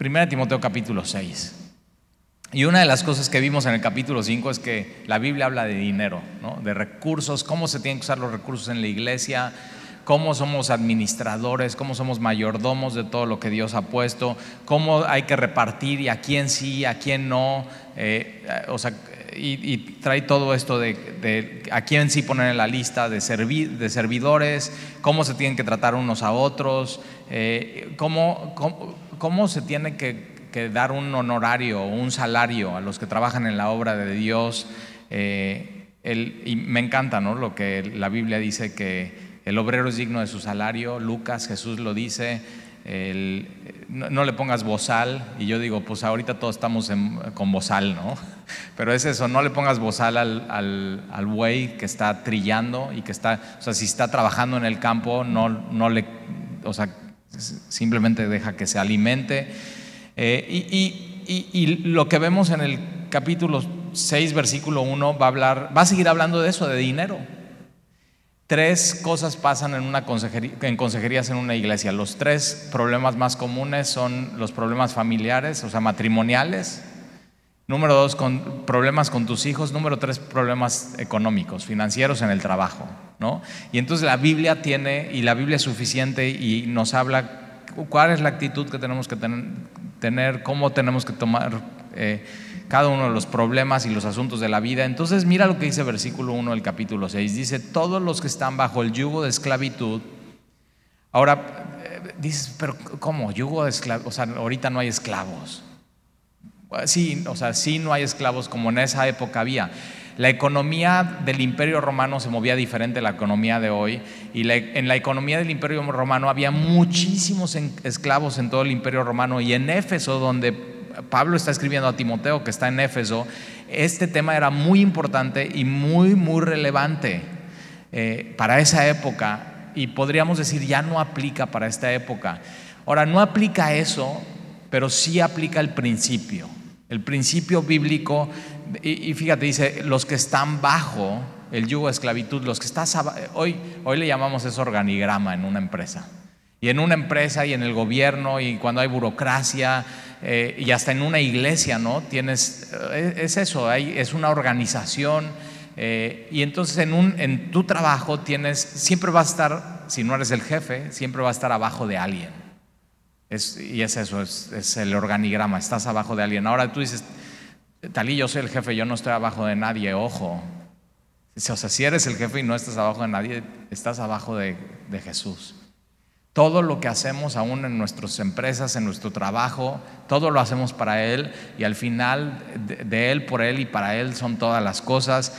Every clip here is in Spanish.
1 Timoteo capítulo 6. Y una de las cosas que vimos en el capítulo 5 es que la Biblia habla de dinero, ¿no? de recursos, cómo se tienen que usar los recursos en la iglesia, cómo somos administradores, cómo somos mayordomos de todo lo que Dios ha puesto, cómo hay que repartir y a quién sí, a quién no. Eh, o sea, y, trae todo esto de, a quién sí poner en la lista de, de servidores, cómo se tienen que tratar unos a otros, eh, cómo, cómo, se tiene que, dar un honorario, un salario a los que trabajan en la obra de Dios. Eh, y me encanta ¿no? lo que la Biblia dice que el obrero es digno de su salario, Lucas, Jesús lo dice, no, le pongas bozal, y yo digo, pues ahorita todos estamos con bozal, ¿no? Pero es eso, no le pongas bozal al, al, buey que está trillando y que está, o sea, si está trabajando en el campo, no, no le, o sea, simplemente deja que se alimente. Eh, y, lo que vemos en el capítulo 6, versículo 1, va a hablar, va a seguir hablando de eso, de dinero. Tres cosas pasan en, una consejería, en consejerías en una iglesia. Los tres problemas más comunes son los problemas familiares, o sea, matrimoniales. Número dos, problemas con tus hijos. Número tres, problemas económicos, financieros en el trabajo. ¿no? Y entonces la Biblia tiene, y la Biblia es suficiente y nos habla cuál es la actitud que tenemos que tener, cómo tenemos que tomar eh, cada uno de los problemas y los asuntos de la vida. Entonces mira lo que dice versículo 1 del capítulo 6. Dice, todos los que están bajo el yugo de esclavitud. Ahora, eh, dices, pero ¿cómo? Yugo de esclavitud. O sea, ahorita no hay esclavos. Sí, o sea, sí no hay esclavos como en esa época había. La economía del imperio romano se movía diferente a la economía de hoy y en la economía del imperio romano había muchísimos esclavos en todo el imperio romano y en Éfeso, donde Pablo está escribiendo a Timoteo, que está en Éfeso, este tema era muy importante y muy, muy relevante eh, para esa época y podríamos decir ya no aplica para esta época. Ahora, no aplica eso, pero sí aplica el principio, el principio bíblico, y, fíjate, dice, los que están bajo el yugo de esclavitud, los que estás hoy, hoy le llamamos eso organigrama en una empresa. Y en una empresa y en el gobierno y cuando hay burocracia eh, y hasta en una iglesia, ¿no? Tienes, eh, es eso, es una organización eh, y entonces en, un, en tu trabajo tienes, siempre va a estar, si no eres el jefe, siempre va a estar abajo de alguien. Y es eso, es, es, el organigrama, estás abajo de alguien. Ahora tú dices, Talí, yo soy el jefe, yo no estoy abajo de nadie, ojo. O sea, si eres el jefe y no estás abajo de nadie, estás abajo de, de Jesús. Todo lo que hacemos aún en nuestras empresas, en nuestro trabajo, todo lo hacemos para Él y al final de, Él, por Él y para Él son todas las cosas.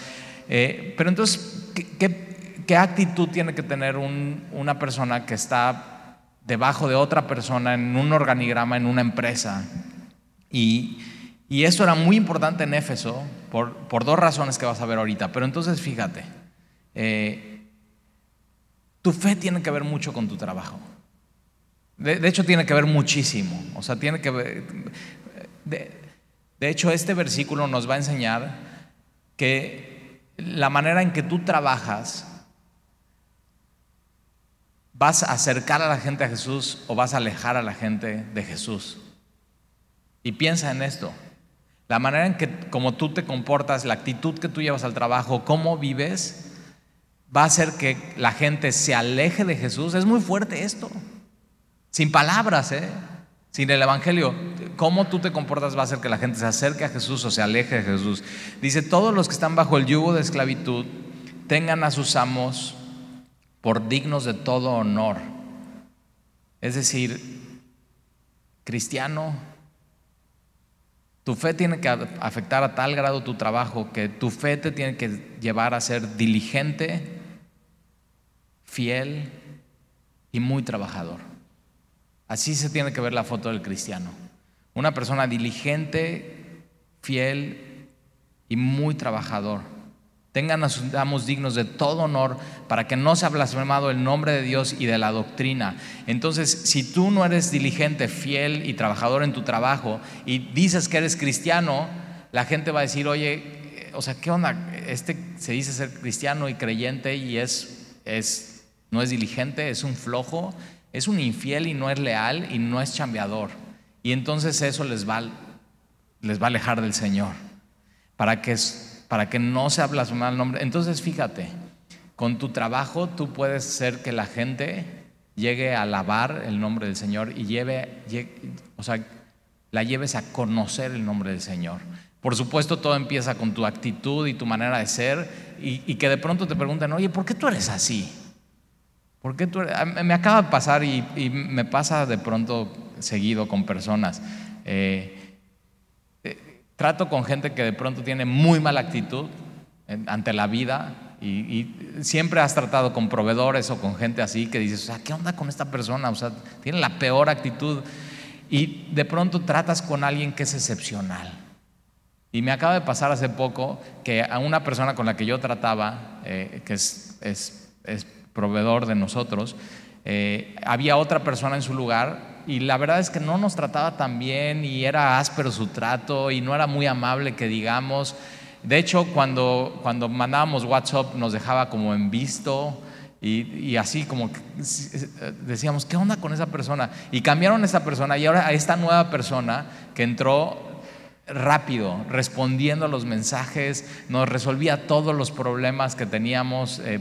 Eh, pero entonces, ¿qué, actitud tiene que tener una persona que está debajo de otra persona en un organigrama, en una empresa? Y, y eso era muy importante en Éfeso por, por, dos razones que vas a ver ahorita. Pero entonces, fíjate. Eh, tu fe tiene que ver mucho con tu trabajo. De, hecho, tiene que ver muchísimo. O sea, tiene que ver... De, de hecho, este versículo nos va a enseñar que la manera en que tú trabajas vas a acercar a la gente a Jesús o vas a alejar a la gente de Jesús. Y piensa en esto. La manera en que como tú te comportas, la actitud que tú llevas al trabajo, cómo vives, va a hacer que la gente se aleje de Jesús. Es muy fuerte esto. Sin palabras, ¿eh? Sin el Evangelio. Cómo tú te comportas va a hacer que la gente se acerque a Jesús o se aleje de Jesús. Dice, todos los que están bajo el yugo de esclavitud tengan a sus amos por dignos de todo honor. Es decir, cristiano, tu fe tiene que afectar a tal grado tu trabajo que tu fe te tiene que llevar a ser diligente, fiel y muy trabajador. Así se tiene que ver la foto del cristiano. Una persona diligente, fiel y muy trabajador. Tengan a dignos de todo honor para que no sea blasfemado el nombre de Dios y de la doctrina. Entonces, si tú no eres diligente, fiel y trabajador en tu trabajo y dices que eres cristiano, la gente va a decir, oye, o sea, ¿qué onda? Este se dice ser cristiano y creyente y es, es no es diligente, es un flojo, es un infiel y no es leal y no es chambeador. Y entonces eso les va, les va a alejar del Señor, para que, para que no se blasfemar el nombre. Entonces fíjate, con tu trabajo tú puedes hacer que la gente llegue a alabar el nombre del Señor y lleve, o sea, la lleves a conocer el nombre del Señor. Por supuesto, todo empieza con tu actitud y tu manera de ser y, que de pronto te pregunten, oye, ¿por qué tú eres así? ¿Por qué tú Me acaba de pasar y, me pasa de pronto seguido con personas. Eh, trato con gente que de pronto tiene muy mala actitud ante la vida y, siempre has tratado con proveedores o con gente así que dices, o sea, ¿qué onda con esta persona? O sea, tiene la peor actitud y de pronto tratas con alguien que es excepcional. Y me acaba de pasar hace poco que a una persona con la que yo trataba, eh, que es, es, proveedor de nosotros, eh, había otra persona en su lugar y la verdad es que no nos trataba tan bien y era áspero su trato y no era muy amable que digamos. De hecho, cuando, cuando mandábamos WhatsApp nos dejaba como en visto y, y, así como decíamos, ¿qué onda con esa persona? Y cambiaron a esa persona y ahora a esta nueva persona que entró rápido, respondiendo a los mensajes, nos resolvía todos los problemas que teníamos eh,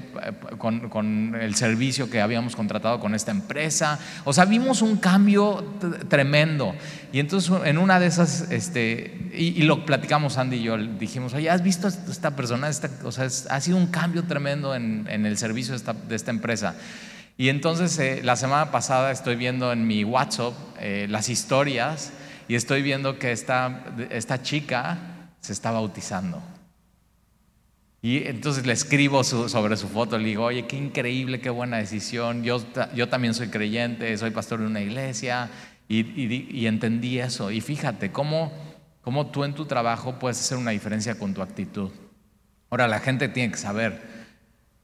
con, el servicio que habíamos contratado con esta empresa. O sea, vimos un cambio tremendo. Y entonces en una de esas, este, y, lo platicamos Andy y yo, dijimos, oye, ¿has visto esta persona? o sea, ha sido un cambio tremendo en, el servicio de esta, empresa. Y entonces eh, la semana pasada estoy viendo en mi WhatsApp eh, las historias y estoy viendo que esta, esta chica se está bautizando. Y entonces le escribo sobre su foto, le digo, oye, qué increíble, qué buena decisión. Yo, yo también soy creyente, soy pastor de una iglesia y, entendí eso. Y fíjate cómo, cómo tú en tu trabajo puedes hacer una diferencia con tu actitud. Ahora, la gente tiene que saber,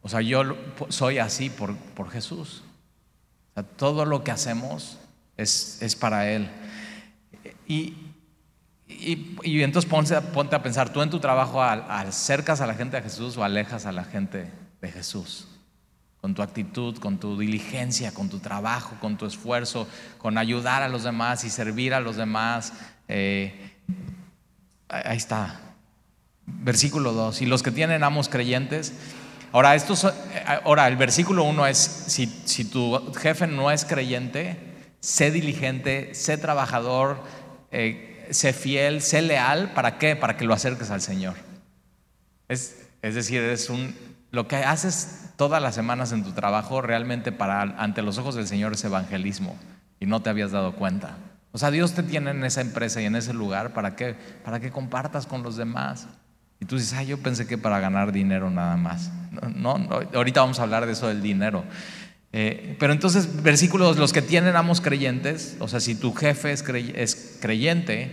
o sea, yo soy así por, por Jesús. Todo lo que hacemos es, es para Él. Y, y, entonces ponte, a pensar, tú en tu trabajo acercas a la gente a Jesús o alejas a la gente de Jesús. Con tu actitud, con tu diligencia, con tu trabajo, con tu esfuerzo, con ayudar a los demás y servir a los demás. Eh, ahí está. Versículo 2. Y los que tienen amos creyentes. Ahora, esto, ahora el versículo 1 es, si, si tu jefe no es creyente, sé diligente, sé trabajador, eh, sé fiel, sé leal, ¿para qué? Para que lo acerques al Señor. Es, decir, es un, lo que haces todas las semanas en tu trabajo realmente para ante los ojos del Señor es evangelismo y no te habías dado cuenta. O sea, Dios te tiene en esa empresa y en ese lugar para que, para que compartas con los demás. Y tú dices, ah, yo pensé que para ganar dinero nada más. no, ahorita vamos a hablar de eso del dinero. Eh, pero entonces, versículos, los que tienen amos creyentes, o sea, si tu jefe es, creyente,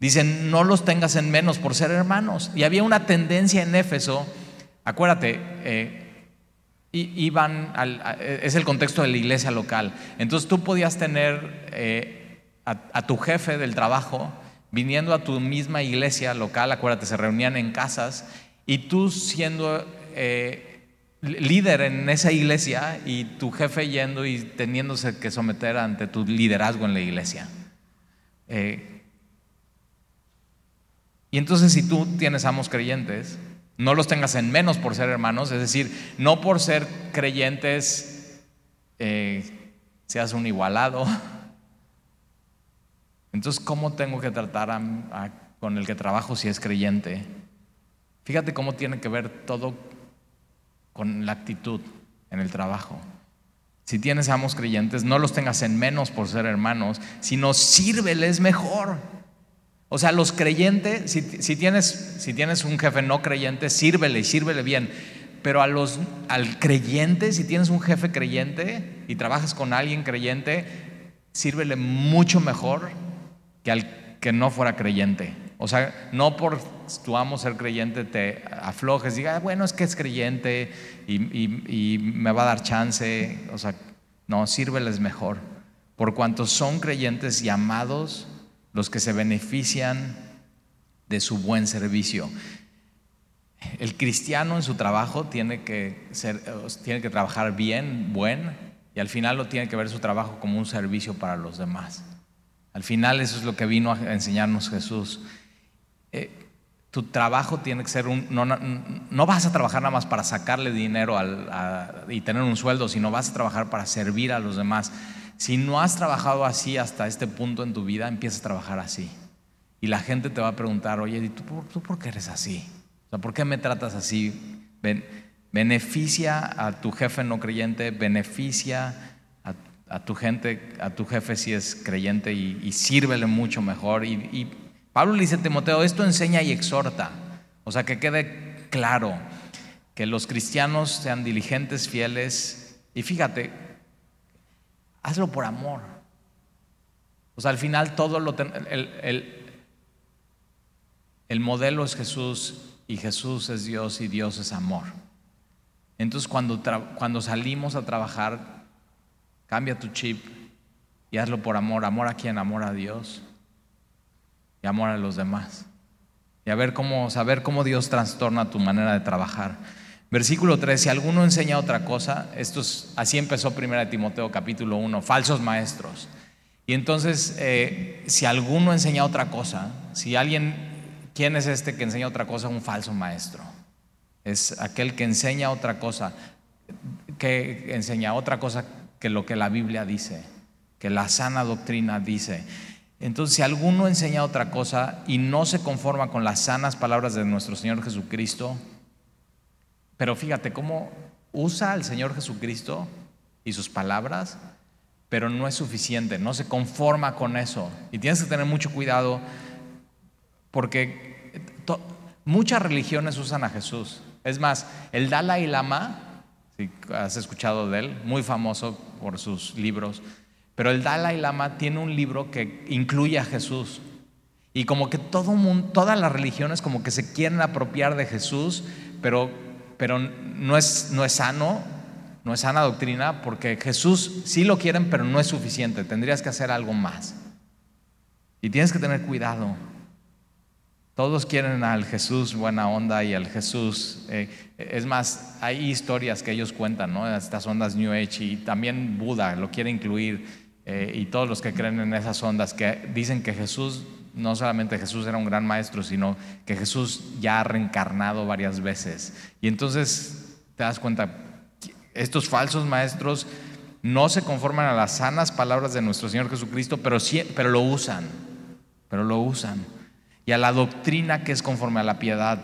dicen, no los tengas en menos por ser hermanos. Y había una tendencia en Éfeso, acuérdate, eh, iban es el contexto de la iglesia local. Entonces tú podías tener eh, a, tu jefe del trabajo viniendo a tu misma iglesia local, acuérdate, se reunían en casas, y tú siendo líder en esa iglesia y tu jefe yendo y teniéndose que someter ante tu liderazgo en la iglesia. Eh, y entonces si tú tienes amos creyentes, no los tengas en menos por ser hermanos, es decir, no por ser creyentes eh, seas un igualado. Entonces, ¿cómo tengo que tratar con el que trabajo si es creyente? Fíjate cómo tiene que ver todo con la actitud en el trabajo. Si tienes amos creyentes, no los tengas en menos por ser hermanos, sino sírveles mejor. O sea, los creyentes, si, tienes, si tienes un jefe no creyente, sírvele y sírvele bien. Pero a los, al creyente, si tienes un jefe creyente y trabajas con alguien creyente, sírvele mucho mejor que al que no fuera creyente. O sea, no por tu amo ser creyente te aflojes, diga, ah, bueno, es que es creyente y, me va a dar chance. O sea, no, sírveles mejor. Por cuanto son creyentes y amados los que se benefician de su buen servicio. El cristiano en su trabajo tiene que, ser, tiene que trabajar bien, buen, y al final lo tiene que ver su trabajo como un servicio para los demás. Al final eso es lo que vino a enseñarnos Jesús. Eh, tu trabajo tiene que ser un... No, vas a trabajar nada más para sacarle dinero y tener un sueldo, sino vas a trabajar para servir a los demás. Si no has trabajado así hasta este punto en tu vida, empieza a trabajar así. Y la gente te va a preguntar, oye, ¿y tú, tú por qué eres así? O sea, ¿por qué me tratas así? beneficia a tu jefe no creyente, beneficia a, tu gente, a tu jefe si es creyente y, y sírvele mucho mejor. Y, Pablo dice a Timoteo, esto enseña y exhorta. O sea, que quede claro que los cristianos sean diligentes, fieles. Y fíjate, hazlo por amor. O sea, al final todo lo... El, el, el modelo es Jesús y Jesús es Dios y Dios es amor. Entonces cuando, cuando salimos a trabajar, cambia tu chip y hazlo por amor. Amor a quien, amor a Dios y amor a los demás. Y a ver cómo, saber cómo Dios trastorna tu manera de trabajar. Versículo 3, si alguno enseña otra cosa, esto es, así empezó 1 Timoteo capítulo 1, falsos maestros. Y entonces, eh, si alguno enseña otra cosa, si alguien, ¿quién es este que enseña otra cosa? Un falso maestro es aquel que enseña otra cosa, que enseña otra cosa que lo que la Biblia dice, que la sana doctrina dice. Entonces, si alguno enseña otra cosa y no se conforma con las sanas palabras de nuestro Señor Jesucristo, pero fíjate cómo usa al Señor Jesucristo y sus palabras, pero no es suficiente, no se conforma con eso. Y tienes que tener mucho cuidado porque muchas religiones usan a Jesús. Es más, el Dalai Lama, si has escuchado de él, muy famoso por sus libros, pero el Dalai Lama tiene un libro que incluye a Jesús. Y como que todo mundo, todas las religiones como que se quieren apropiar de Jesús, pero, pero no, es, no es sano, no es sana doctrina, porque Jesús sí lo quieren, pero no es suficiente. Tendrías que hacer algo más. Y tienes que tener cuidado. Todos quieren al Jesús buena onda y al Jesús. Eh, es más, hay historias que ellos cuentan, ¿no? Estas ondas New Age y también Buda lo quiere incluir eh, y todos los que creen en esas ondas que dicen que Jesús, no solamente Jesús era un gran maestro, sino que Jesús ya ha reencarnado varias veces. Y entonces te das cuenta, estos falsos maestros no se conforman a las sanas palabras de nuestro Señor Jesucristo, pero, pero lo usan, pero lo usan y a la doctrina que es conforme a la piedad.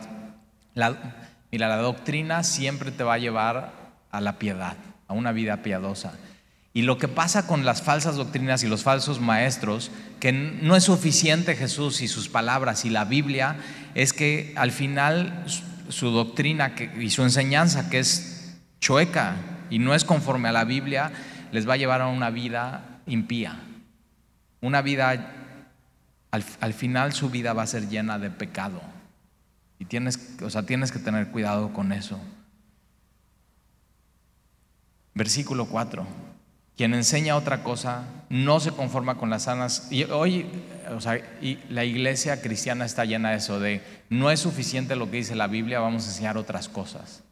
mira, la doctrina siempre te va a llevar a la piedad, a una vida piadosa. Y lo que pasa con las falsas doctrinas y los falsos maestros, que no es suficiente Jesús y sus palabras y la Biblia, es que al final su doctrina y su enseñanza, que es chueca y no es conforme a la Biblia, les va a llevar a una vida impía, una vida al, final su vida va a ser llena de pecado. Y tienes, o sea, tienes que tener cuidado con eso. Versículo 4. Quien enseña otra cosa no se conforma con las sanas. Y hoy, o sea, y la iglesia cristiana está llena de eso, de no es suficiente lo que dice la Biblia, vamos a enseñar otras cosas.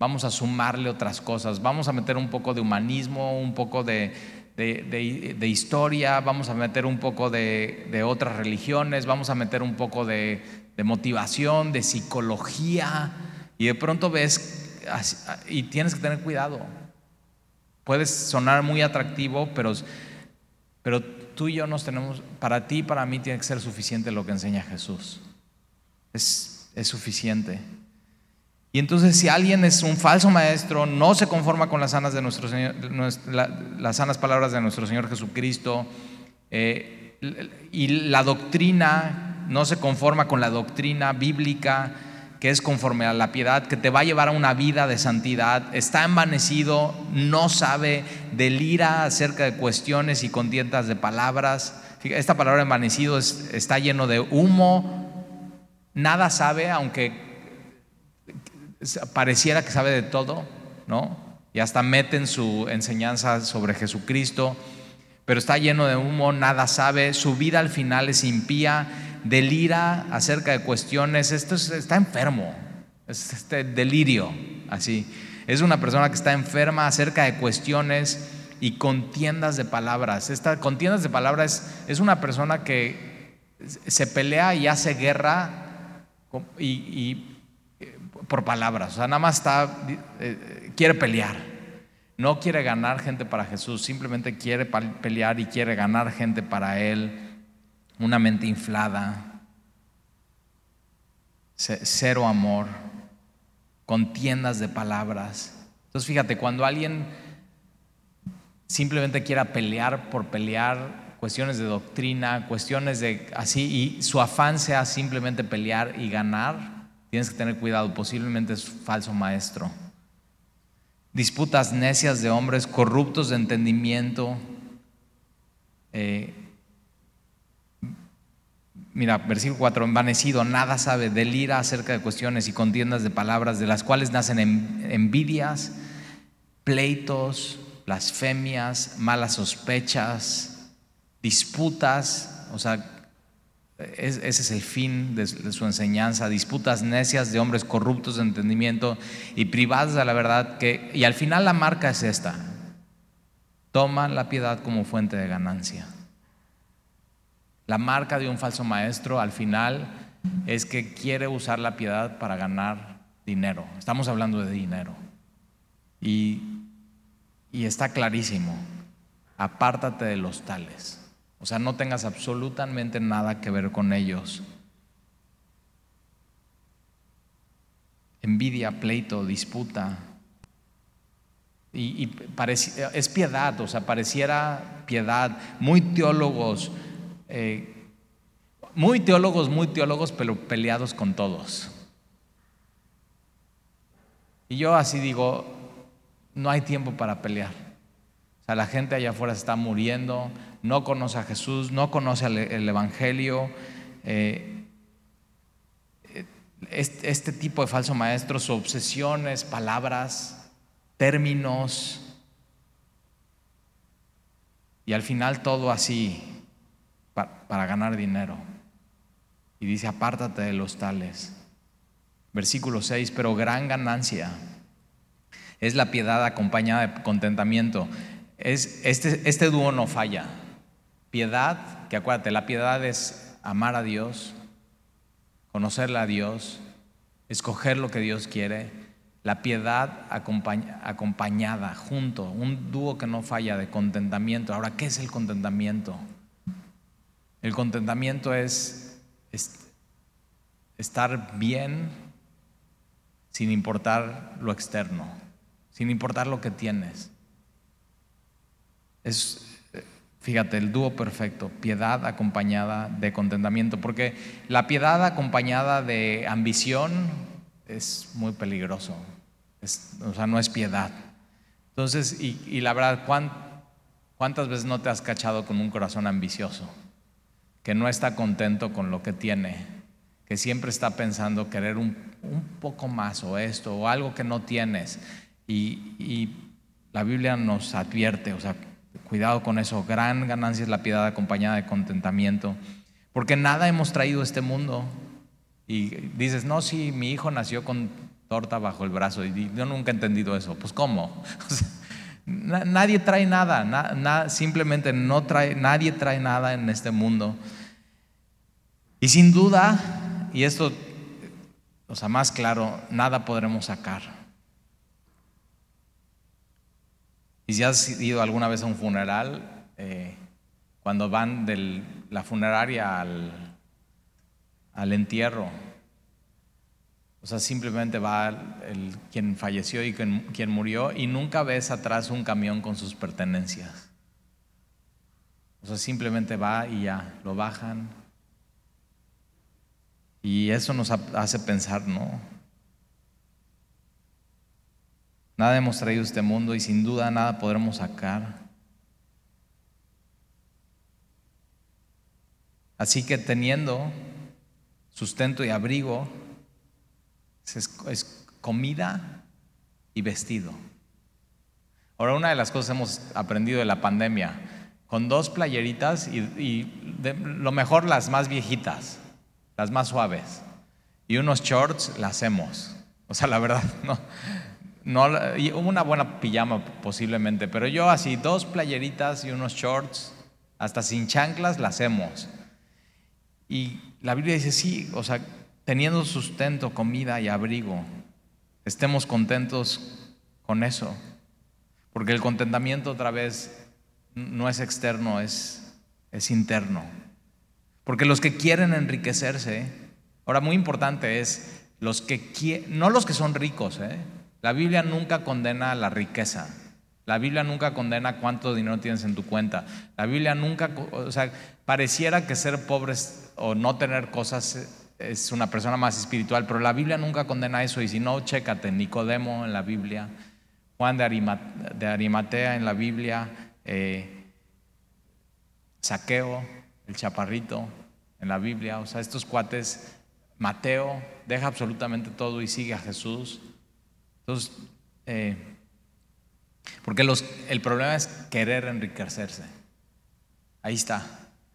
Vamos a sumarle otras cosas. Vamos a meter un poco de humanismo, un poco de, de, historia, vamos a meter un poco de, otras religiones, vamos a meter un poco de, motivación, de psicología, y de pronto ves, y tienes que tener cuidado. Puedes sonar muy atractivo, pero, pero tú y yo nos tenemos, para ti y para mí tiene que ser suficiente lo que enseña Jesús. Es, es suficiente. Y entonces si alguien es un falso maestro, no se conforma con las sanas, de nuestro Señor, las sanas palabras de nuestro Señor Jesucristo, eh, y la doctrina no se conforma con la doctrina bíblica que es conforme a la piedad, que te va a llevar a una vida de santidad, está envanecido, no sabe, delira acerca de cuestiones y contiendas de palabras. Esta palabra envanecido está lleno de humo, nada sabe, aunque pareciera que sabe de todo, ¿no? Y hasta meten su enseñanza sobre Jesucristo, pero está lleno de humo, nada sabe, su vida al final es impía, delira acerca de cuestiones, esto está enfermo, es este delirio, así. Es una persona que está enferma acerca de cuestiones y contiendas de palabras. Esta contiendas de palabras es, una persona que se pelea y hace guerra y, por palabras. O sea, nada más está, eh, quiere pelear. No quiere ganar gente para Jesús, simplemente quiere pelear y quiere ganar gente para Él. Una mente inflada, cero amor, contiendas de palabras. Entonces fíjate, cuando alguien simplemente quiera pelear por pelear, cuestiones de doctrina, cuestiones de así, y su afán sea simplemente pelear y ganar, tienes que tener cuidado, posiblemente es falso maestro. Disputas necias de hombres, corruptos de entendimiento. Eh, mira, versículo 4, envanecido, nada sabe, delira acerca de cuestiones y contiendas de palabras, de las cuales nacen envidias, pleitos, blasfemias, malas sospechas disputas, o sea, ese es el fin de, su enseñanza, disputas necias de hombres corruptos de entendimiento y privados de la verdad, que, y al final la marca es esta, toman la piedad como fuente de ganancia. La marca de un falso maestro al final es que quiere usar la piedad para ganar dinero. Estamos hablando de dinero. Y, y está clarísimo, apártate de los tales. O sea, no tengas absolutamente nada que ver con ellos. Envidia, pleito, disputa. Y, es piedad, o sea, pareciera piedad. Muy teólogos, eh, muy teólogos, muy teólogos, pero peleados con todos. Y yo así digo, no hay tiempo para pelear. O sea, la gente allá afuera está muriendo, no conoce a Jesús, no conoce el, Evangelio. Eh, este, tipo de falso maestro, su obsesión es palabras, términos, y al final todo así para ganar dinero. Y dice, apártate de los tales. Versículo 6, pero gran ganancia es la piedad acompañada de contentamiento. Es, este, este dúo no falla. Piedad, que acuérdate, la piedad es amar a Dios, conocerle a Dios, escoger lo que Dios quiere. La piedad acompañada, junto, un dúo que no falla de contentamiento. Ahora, ¿qué es el contentamiento? El contentamiento es estar bien sin importar lo externo, sin importar lo que tienes. Es, Fíjate, el dúo perfecto, piedad acompañada de contentamiento, porque la piedad acompañada de ambición es muy peligroso, o sea, no es piedad. Entonces, y, la verdad, ¿cuántas veces no te has cachado con un corazón ambicioso, que no está contento con lo que tiene, que siempre está pensando querer un, poco más o esto, o algo que no tienes? Y, la Biblia nos advierte, o sea, Cuidado con eso. Gran ganancia es la piedad acompañada de contentamiento. Porque nada hemos traído a este mundo. Y dices, no, sí, mi hijo nació con torta bajo el brazo. Y yo nunca he entendido eso. Pues ¿cómo? nadie trae nada. simplemente no trae, nadie trae nada en este mundo. Y sin duda, y esto, o sea, más claro, nada podremos sacar. Y si has ido alguna vez a un funeral, eh, cuando van de la funeraria al, al, entierro, o sea, simplemente va el, quien falleció y quien, quien murió y nunca ves atrás un camión con sus pertenencias. O sea, simplemente va y ya, lo bajan. Y eso nos hace pensar, ¿no? Nada hemos traído este mundo y sin duda nada podremos sacar. Así que teniendo sustento y abrigo, es, comida y vestido. Ahora, una de las cosas que hemos aprendido de la pandemia, con dos playeritas y, lo mejor las más viejitas, las más suaves, y unos shorts, las hacemos. O sea, la verdad, no, no, una buena pijama posiblemente, pero yo así dos playeritas y unos shorts, hasta sin chanclas, la hacemos. Y la Biblia dice, sí, o sea, teniendo sustento, comida y abrigo, estemos contentos con eso. Porque el contentamiento otra vez no es externo, es, es interno. Porque los que quieren enriquecerse, ahora muy importante es, los que no los que son ricos, ¿eh? la Biblia nunca condena la riqueza. La Biblia nunca condena cuánto dinero tienes en tu cuenta. La Biblia nunca, o sea, pareciera que ser pobres o no tener cosas es una persona más espiritual, pero la Biblia nunca condena eso. Y si no, chécate, Nicodemo en la Biblia, Juan de, Arimatea en la Biblia, eh, Saqueo, el chaparrito en la Biblia. O sea, estos cuates, Mateo, deja absolutamente todo y sigue a Jesús. Entonces, eh, porque el problema es querer enriquecerse. Ahí está.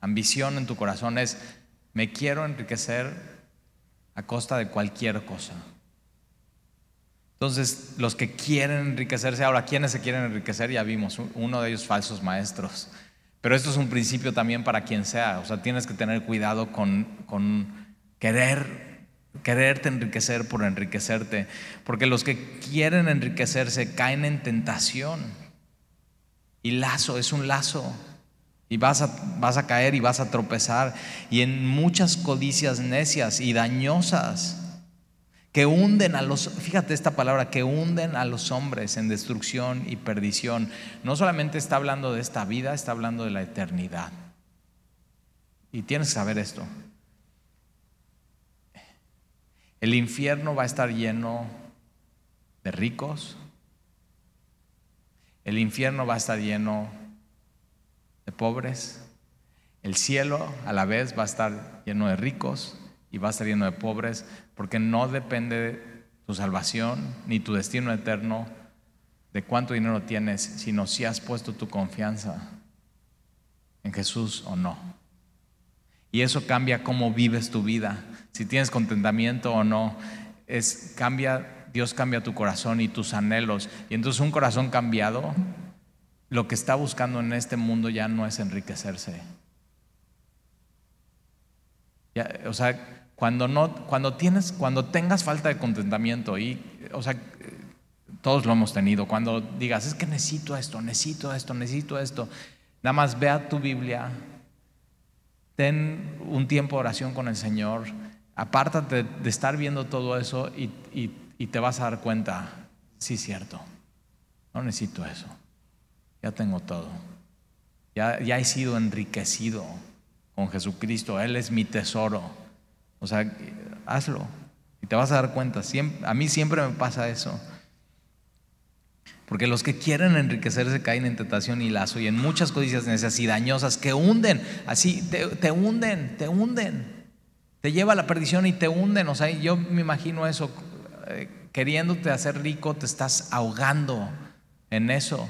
Ambición en tu corazón es, me quiero enriquecer a costa de cualquier cosa. Entonces, los que quieren enriquecerse, ahora, ¿quiénes se quieren enriquecer? Ya vimos, uno de ellos falsos maestros. Pero esto es un principio también para quien sea. O sea, tienes que tener cuidado con, con querer quererte enriquecer por enriquecerte, porque los que quieren enriquecerse caen en tentación. Y lazo, es un lazo. Y vas a, vas a caer y vas a tropezar. Y en muchas codicias necias y dañosas que hunden a los, fíjate esta palabra, que hunden a los hombres en destrucción y perdición. No solamente está hablando de esta vida, está hablando de la eternidad. Y tienes que saber esto. El infierno va a estar lleno de ricos. El infierno va a estar lleno de pobres. El cielo a la vez va a estar lleno de ricos y va a lleno de pobres porque no depende tu salvación ni tu destino eterno de cuánto dinero tienes, sino si has puesto tu confianza en Jesús o no. Y eso cambia cómo vives tu vida si tienes contentamiento o no, es cambia, Dios cambia tu corazón y tus anhelos. Y entonces un corazón cambiado, lo que está buscando en este mundo ya no es enriquecerse. o sea, cuando no, cuando tienes, cuando tengas falta de contentamiento y, o sea, todos lo hemos tenido. Cuando digas, es que necesito esto, necesito esto, necesito esto, nada más vea tu Biblia, ten un tiempo de oración con el Señor Apártate de estar viendo todo eso y, te vas a dar cuenta, sí, cierto, no necesito eso, ya tengo todo, ya, ya he sido enriquecido con Jesucristo, Él es mi tesoro. O sea, hazlo y te vas a dar cuenta. a mí siempre me pasa eso. Porque los que quieren enriquecerse caen en tentación y lazo y en muchas codicias necesarias y dañosas que hunden, así, te, te hunden, te hunden te lleva a la perdición y te hunden. O sea, yo me imagino eso, eh, queriéndote hacer rico, te estás ahogando en eso.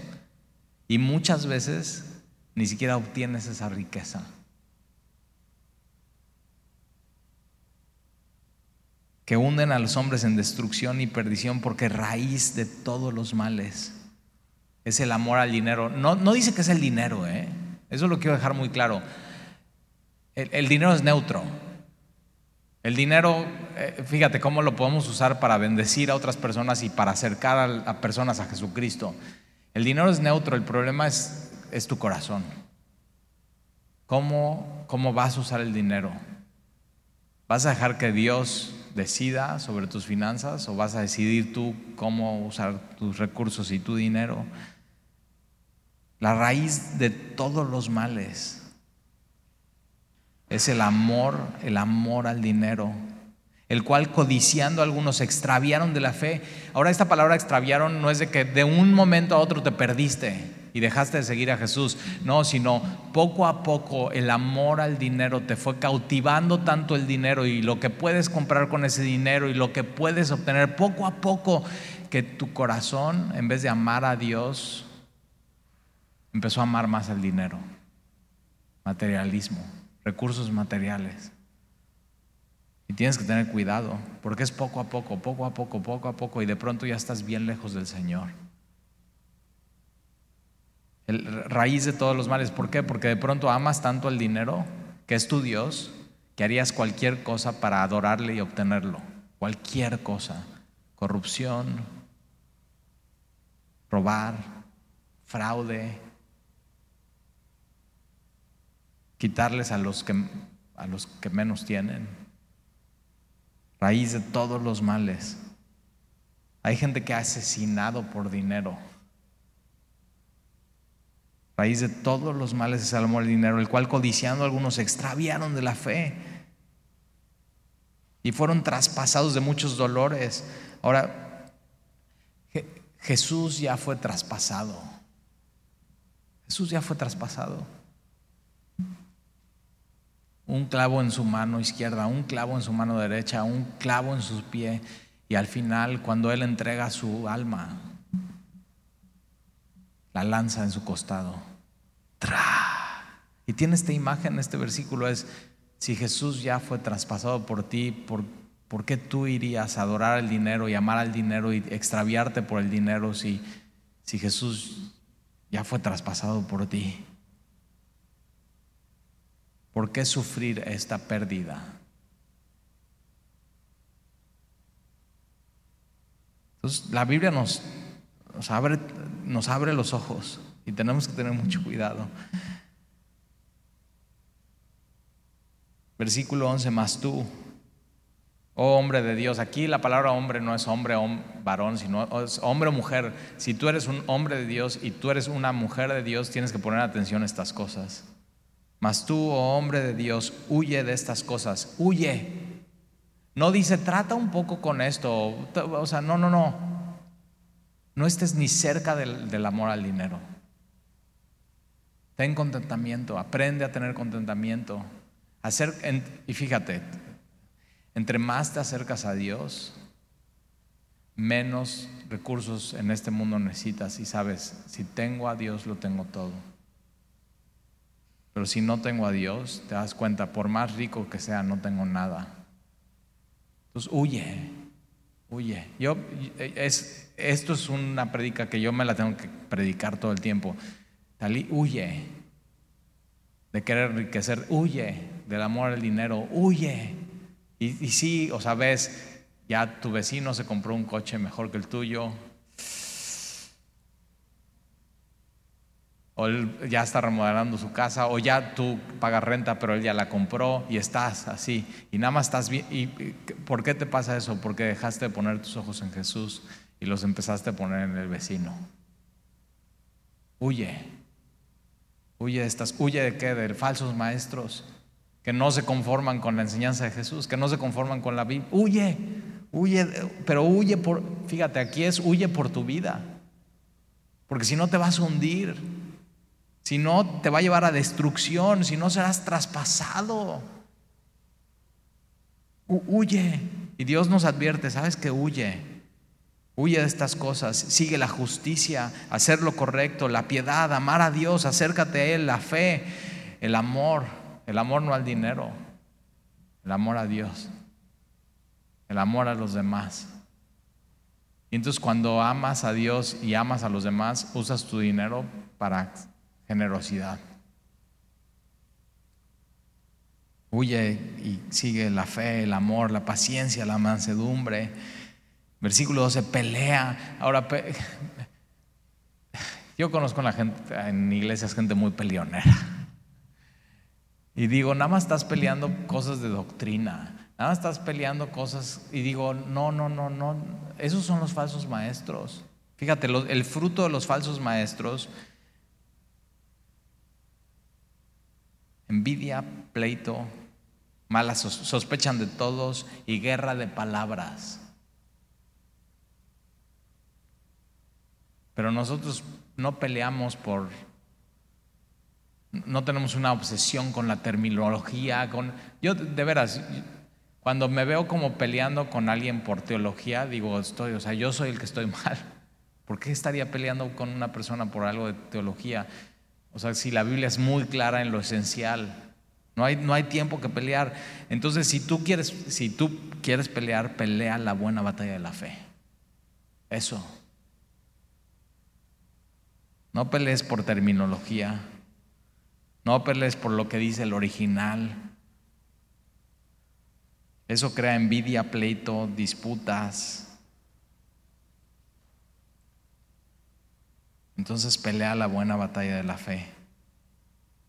Y muchas veces ni siquiera obtienes esa riqueza. Que hunden a los hombres en destrucción y perdición porque raíz de todos los males es el amor al dinero. No, no dice que es el dinero, ¿eh? eso lo quiero dejar muy claro. el dinero es neutro. El dinero, eh, fíjate cómo lo podemos usar para bendecir a otras personas y para acercar a, personas a Jesucristo. El dinero es neutro, el problema es, es tu corazón. ¿Cómo, ¿Cómo vas a usar el dinero? ¿Vas a dejar que Dios decida sobre tus finanzas o vas a decidir tú cómo usar tus recursos y tu dinero? La raíz de todos los males es el amor, el amor al dinero, el cual codiciando algunos extraviaron de la fe. Ahora esta palabra extraviaron no es de que de un momento a otro te perdiste y dejaste de seguir a Jesús, no, sino poco a poco el amor al dinero te fue cautivando tanto el dinero y lo que puedes comprar con ese dinero y lo que puedes obtener poco a poco que tu corazón en vez de amar a Dios empezó a amar más al dinero, materialismo recursos materiales. Y tienes que tener cuidado, porque es poco a poco, poco a poco, poco a poco, y de pronto ya estás bien lejos del Señor. Raíz de todos los males, ¿por qué? Porque de pronto amas tanto el dinero, que es tu Dios, que harías cualquier cosa para adorarle y obtenerlo. Cualquier cosa. Corrupción, robar, fraude, quitarles a los que, a los que menos tienen. Raíz de todos los males. Hay gente que ha asesinado por dinero. Raíz de todos los males es el amor dinero, el cual codiciando algunos se extraviaron de la fe y fueron traspasados de muchos dolores. Ahora, Jesús ya fue traspasado. Jesús ya fue traspasado. Un clavo en su mano izquierda, un clavo en su mano derecha, un clavo en su pie. Y al final, cuando Él entrega su alma, la lanza en su costado. Y tiene esta imagen, este versículo es, si Jesús ya fue traspasado por ti, ¿por, ¿por qué tú irías a adorar el dinero y amar al dinero y extraviarte por el dinero si, si Jesús ya fue traspasado por ti? ¿Por qué sufrir esta pérdida? Entonces, la Biblia nos, nos abre, nos abre los ojos y tenemos que tener mucho cuidado. Versículo 11, más tú, oh hombre de Dios. Aquí la palabra hombre no es hombre o varón, sino es hombre o mujer. Si tú eres un hombre de Dios y tú eres una mujer de Dios, tienes que poner atención a estas cosas. Mas tú, oh hombre de Dios, huye de estas cosas, huye. No dice, trata un poco con esto. O sea, no, no, no. No estés ni cerca del, amor al dinero. Ten contentamiento, aprende a tener contentamiento. y fíjate, entre más te acercas a Dios, menos recursos en este mundo necesitas. Y sabes, si tengo a Dios, lo tengo todo. Pero si no tengo a Dios, te das cuenta, por más rico que sea, no tengo nada. Entonces huye, huye. Yo, es, esto es una predica que yo me la tengo que predicar todo el tiempo. Talí, huye de querer enriquecer, huye del amor al dinero, huye. Y, y sí, o sea, ves, ya tu vecino se compró un coche mejor que el tuyo, o él ya está remodelando su casa, o ya tú pagas renta, pero él ya la compró y estás así, y nada más estás bien. ¿Y por qué te pasa eso? Porque dejaste de poner tus ojos en Jesús y los empezaste a poner en el vecino. Huye, huye de estas, huye de qué? De falsos maestros que no se conforman con la enseñanza de Jesús, que no se conforman con la Biblia. Huye, huye, pero huye por, fíjate, aquí es huye por tu vida, porque si no te vas a hundir, si no te va a llevar a destrucción, si no serás traspasado. Huye. Y Dios nos advierte, ¿sabes que huye? Huye de estas cosas, sigue la justicia, hacer lo correcto, la piedad, amar a Dios, acércate a Él, la fe, el amor, el amor no al dinero, el amor a Dios, el amor a los demás. Y entonces cuando amas a Dios y amas a los demás, usas tu dinero para generosidad. Huye y sigue la fe, el amor, la paciencia, la mansedumbre Versículo 12, pelea. Ahora, yo conozco a la gente en iglesias, gente muy peleonera. Y digo, nada más estás peleando cosas de doctrina, nada más estás peleando cosas. Y digo, no, no, no, no, esos son los falsos maestros. Fíjate, el fruto de los falsos maestros, envidia, pleito, malas sospechan de todos y guerra de palabras. Pero nosotros no peleamos por, no tenemos una obsesión con la terminología, con, yo de veras, cuando me veo como peleando con alguien por teología, digo, estoy, o sea, yo soy el que estoy mal. ¿Por qué estaría peleando con una persona por algo de teología? O sea, si la Biblia es muy clara en lo esencial, No hay, no hay tiempo que pelear. Entonces, si tú, quieres, si tú quieres pelear, pelea la buena batalla de la fe. Eso. No pelees por terminología. No pelees por lo que dice el original. Eso crea envidia, pleito, disputas. Entonces pelea la buena batalla de la fe.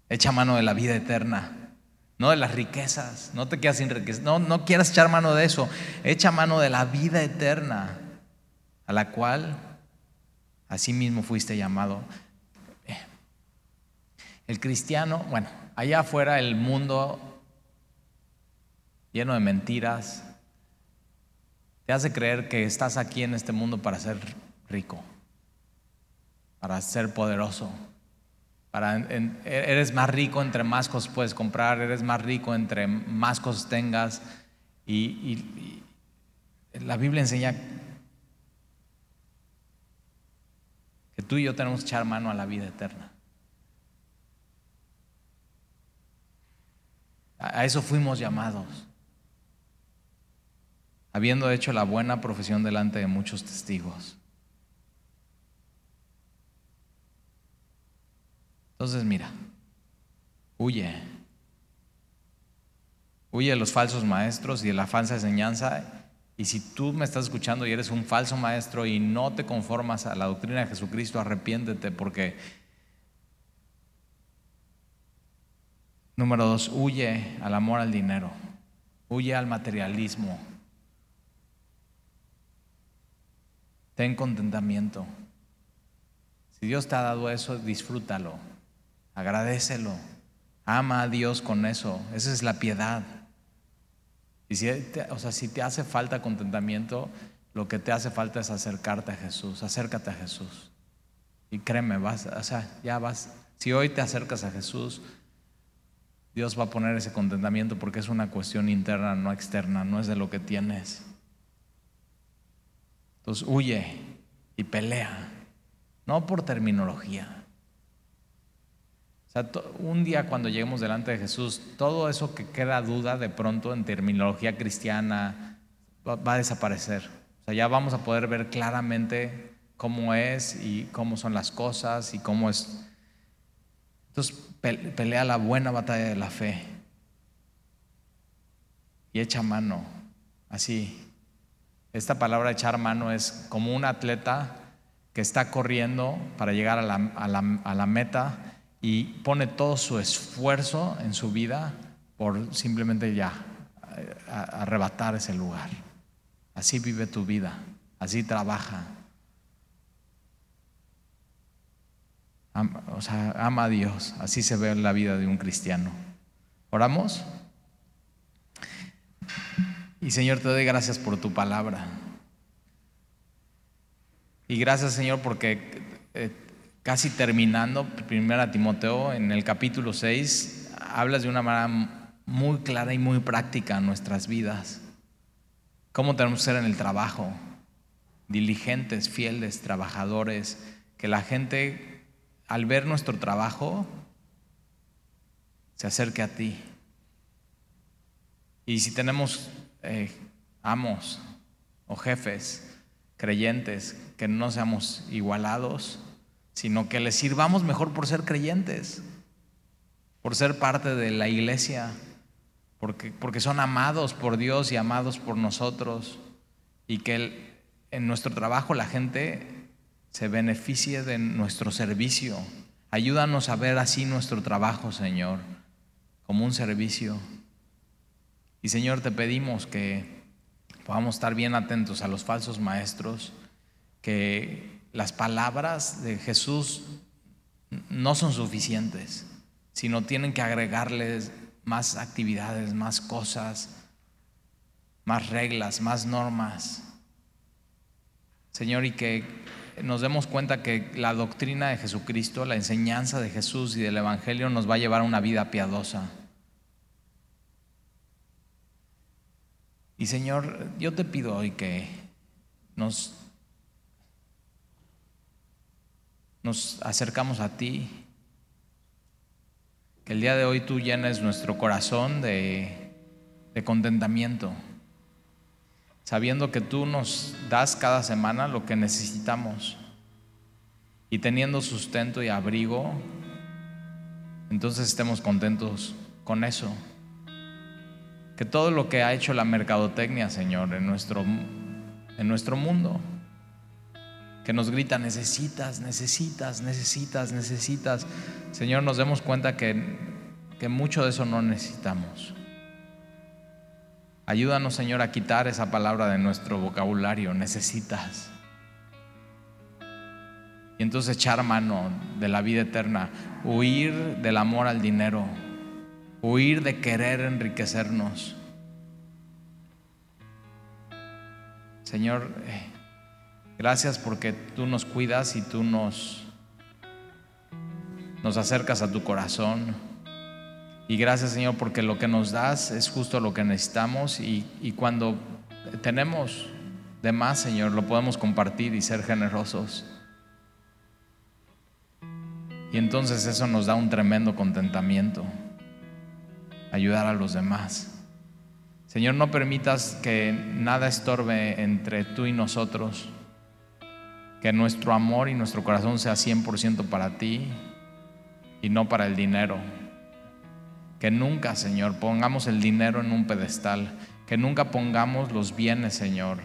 Echa mano de la vida eterna, no de las riquezas. No te quedas sin riquezas. No, no quieras echar mano de eso. Echa mano de la vida eterna, a la cual así mismo fuiste llamado. El cristiano, bueno, allá afuera el mundo lleno de mentiras, te hace creer que estás aquí en este mundo para ser rico, para ser poderoso, para, eres más rico entre más cosas puedes comprar, eres más rico entre más cosas tengas. Y, y la Biblia enseña tú y yo tenemos que echar mano a la vida eterna. A eso fuimos llamados habiendo hecho la buena profesión delante de muchos testigos. Entonces mira, huye. Huye de los falsos maestros y de la falsa enseñanza. Y si tú me estás escuchando y eres un falso maestro y no te conformas a la doctrina de Jesucristo, arrepiéntete porque... Número dos, huye al amor al dinero, huye al materialismo, Ten contentamiento. Si Dios te ha dado eso, disfrútalo, agradecelo, ama a Dios con eso. Esa es la piedad. Y si te, o sea, si te hace falta contentamiento, lo que te hace falta es acercarte a Jesús. Acércate a Jesús. Y créeme, vas, o sea, ya vas. Si hoy te acercas a Jesús, Dios va a poner ese contentamiento porque es una cuestión interna, no externa, no es de lo que tienes. Entonces huye y pelea, no por terminología. Sea, un día cuando lleguemos delante de Jesús, todo eso que queda duda de pronto en terminología cristiana va, a desaparecer. O sea, ya vamos a poder ver claramente cómo es y cómo son las cosas y cómo es. Entonces pelea la buena batalla de la fe y echa mano así esta palabra echar mano es como un atleta que está corriendo para llegar a la, meta y pone todo su esfuerzo en su vida por simplemente ya arrebatar ese lugar. Así vive tu vida, así trabaja. o sea, ama a Dios, así se ve la vida de un cristiano. ¿Oramos? Y Señor, te doy gracias por tu palabra. Y gracias, Señor, porque eh, casi terminando, primera Timoteo, en el capítulo 6, hablas de una manera muy clara y muy práctica en nuestras vidas. Cómo tenemos que ser en el trabajo, diligentes, fieles, trabajadores, que la gente al ver nuestro trabajo se acerque a ti. Y si tenemos eh, amos o jefes creyentes, que no seamos igualados, sino que les sirvamos mejor por ser creyentes, por ser parte de la iglesia, porque, porque son amados por Dios y amados por nosotros, y que en nuestro trabajo la gente se beneficie de nuestro servicio. Ayúdanos a ver así nuestro trabajo, Señor, como un servicio. Y Señor, te pedimos que podamos estar bien atentos a los falsos maestros, que las palabras de Jesús no son suficientes, sino tienen que agregarles más actividades, más cosas, más reglas, más normas. Señor, y que nos demos cuenta que la doctrina de Jesucristo, la enseñanza de Jesús y del Evangelio nos va a llevar a una vida piadosa. Y Señor, yo te pido hoy que nos, nos acercamos a ti Que el día de hoy tú llenes nuestro corazón de, de contentamiento, sabiendo que tú nos das cada semana lo que necesitamos y teniendo sustento y abrigo, entonces estemos contentos con eso. Que todo lo que ha hecho la mercadotecnia, Señor, en nuestro, en nuestro mundo, que nos grita, necesitas, necesitas, necesitas, necesitas. Señor, nos demos cuenta que, que mucho de eso no necesitamos. Ayúdanos, Señor, a quitar esa palabra de nuestro vocabulario, necesitas. Y entonces echar mano de la vida eterna, huir del amor al dinero, huir de querer enriquecernos. Señor, eh, Gracias porque tú nos cuidas y tú nos, nos acercas a tu corazón. Y gracias Señor porque lo que nos das es justo lo que necesitamos y, y cuando tenemos de más Señor lo podemos compartir y ser generosos. Y entonces eso nos da un tremendo contentamiento, ayudar a los demás. Señor, no permitas que nada estorbe entre tú y nosotros que nuestro amor y nuestro corazón sea 100% para ti y no para el dinero. Que nunca, Señor, pongamos el dinero en un pedestal. Que nunca pongamos los bienes, Señor,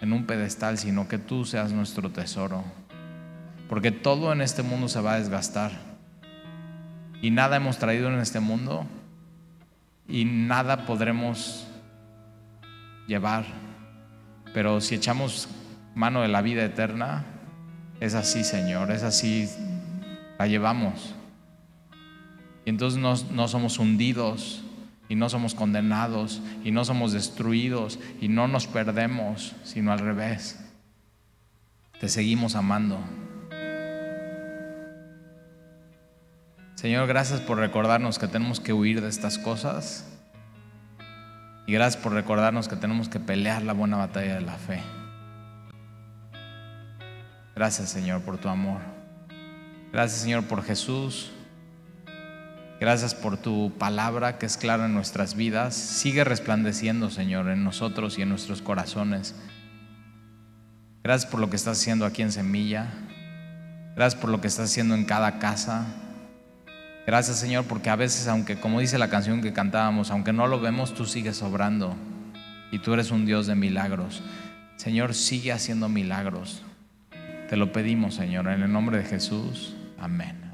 en un pedestal, sino que tú seas nuestro tesoro. Porque todo en este mundo se va a desgastar. Y nada hemos traído en este mundo y nada podremos llevar. Pero si echamos mano de la vida eterna, es así, Señor, es así, la llevamos. Y entonces no, no, somos hundidos y no somos condenados y no somos destruidos y no nos perdemos, sino al revés. Te seguimos amando. Señor, gracias por recordarnos que tenemos que huir de estas cosas. Y gracias por recordarnos que tenemos que pelear la buena batalla de la fe. Gracias Señor por tu amor. Gracias Señor por Jesús. Gracias por tu palabra que es clara en nuestras vidas. Sigue resplandeciendo Señor en nosotros y en nuestros corazones. Gracias por lo que estás haciendo aquí en Semilla. Gracias por lo que estás haciendo en cada casa. Gracias Señor porque a veces, aunque como dice la canción que cantábamos, aunque no lo vemos, tú sigues obrando y tú eres un Dios de milagros. Señor, sigue haciendo milagros. Te lo pedimos, Señor, en el nombre de Jesús. Amén.